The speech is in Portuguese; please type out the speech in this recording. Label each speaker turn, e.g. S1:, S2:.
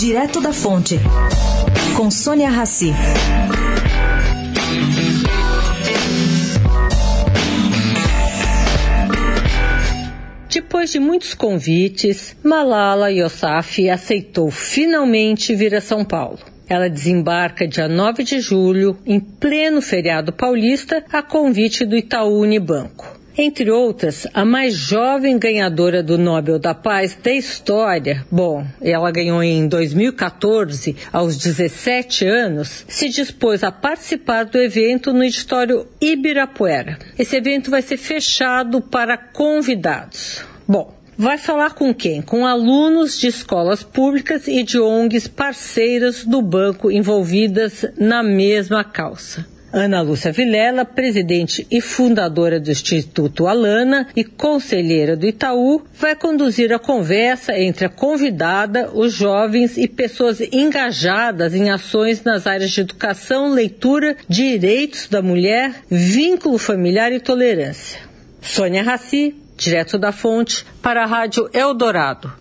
S1: Direto da Fonte, com Sônia Rassi.
S2: Depois de muitos convites, Malala Yousafzai aceitou finalmente vir a São Paulo. Ela desembarca dia 9 de julho, em pleno feriado paulista, a convite do Itaú Unibanco. Entre outras, a mais jovem ganhadora do Nobel da Paz da história, bom, ela ganhou em 2014, aos 17 anos, se dispôs a participar do evento no editório Ibirapuera. Esse evento vai ser fechado para convidados. Bom, Vai falar com quem? Com alunos de escolas públicas e de ONGs parceiras do banco envolvidas na mesma causa. Ana Lúcia Vilela, presidente e fundadora do Instituto Alana e conselheira do Itaú, vai conduzir a conversa entre a convidada, os jovens e pessoas engajadas em ações nas áreas de educação, leitura, direitos da mulher, vínculo familiar e tolerância. Sônia Raci, direto da fonte, para a Rádio Eldorado.